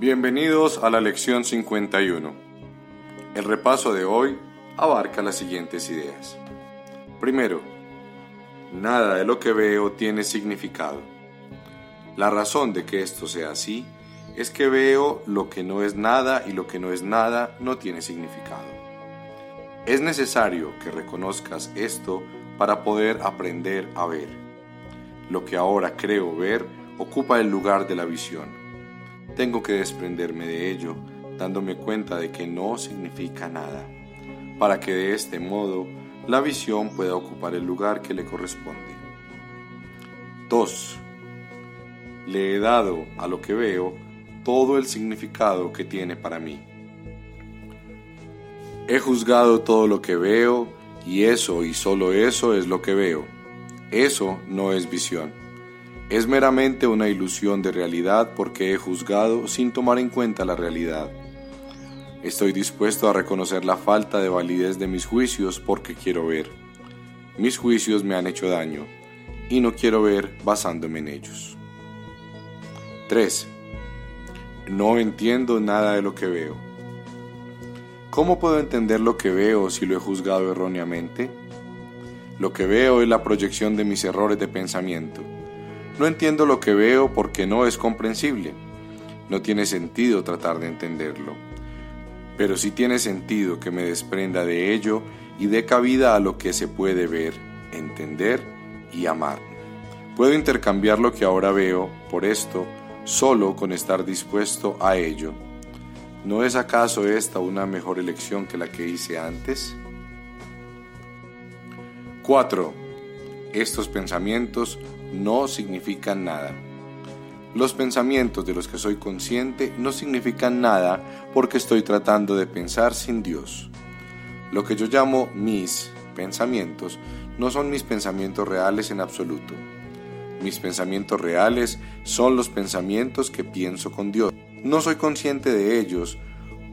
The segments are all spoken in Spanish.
Bienvenidos a la lección 51. El repaso de hoy abarca las siguientes ideas. Primero, nada de lo que veo tiene significado. La razón de que esto sea así es que veo lo que no es nada y lo que no es nada no tiene significado. Es necesario que reconozcas esto para poder aprender a ver. Lo que ahora creo ver ocupa el lugar de la visión tengo que desprenderme de ello, dándome cuenta de que no significa nada, para que de este modo la visión pueda ocupar el lugar que le corresponde. 2. Le he dado a lo que veo todo el significado que tiene para mí. He juzgado todo lo que veo y eso y solo eso es lo que veo. Eso no es visión. Es meramente una ilusión de realidad porque he juzgado sin tomar en cuenta la realidad. Estoy dispuesto a reconocer la falta de validez de mis juicios porque quiero ver. Mis juicios me han hecho daño y no quiero ver basándome en ellos. 3. No entiendo nada de lo que veo. ¿Cómo puedo entender lo que veo si lo he juzgado erróneamente? Lo que veo es la proyección de mis errores de pensamiento no entiendo lo que veo porque no es comprensible. No tiene sentido tratar de entenderlo. Pero sí tiene sentido que me desprenda de ello y dé cabida a lo que se puede ver, entender y amar. Puedo intercambiar lo que ahora veo por esto solo con estar dispuesto a ello. ¿No es acaso esta una mejor elección que la que hice antes? 4. Estos pensamientos no significan nada. Los pensamientos de los que soy consciente no significan nada porque estoy tratando de pensar sin Dios. Lo que yo llamo mis pensamientos no son mis pensamientos reales en absoluto. Mis pensamientos reales son los pensamientos que pienso con Dios. No soy consciente de ellos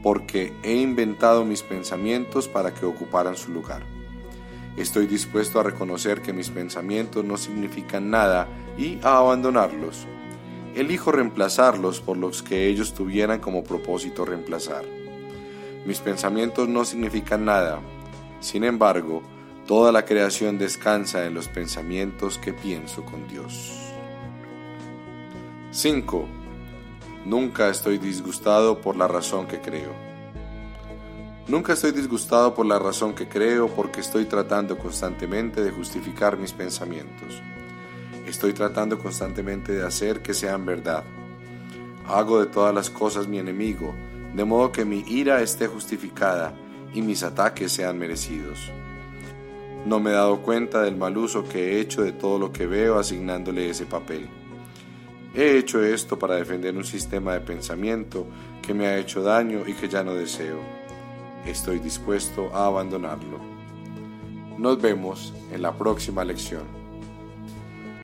porque he inventado mis pensamientos para que ocuparan su lugar. Estoy dispuesto a reconocer que mis pensamientos no significan nada y a abandonarlos. Elijo reemplazarlos por los que ellos tuvieran como propósito reemplazar. Mis pensamientos no significan nada. Sin embargo, toda la creación descansa en los pensamientos que pienso con Dios. 5. Nunca estoy disgustado por la razón que creo. Nunca estoy disgustado por la razón que creo porque estoy tratando constantemente de justificar mis pensamientos. Estoy tratando constantemente de hacer que sean verdad. Hago de todas las cosas mi enemigo, de modo que mi ira esté justificada y mis ataques sean merecidos. No me he dado cuenta del mal uso que he hecho de todo lo que veo asignándole ese papel. He hecho esto para defender un sistema de pensamiento que me ha hecho daño y que ya no deseo estoy dispuesto a abandonarlo. Nos vemos en la próxima lección.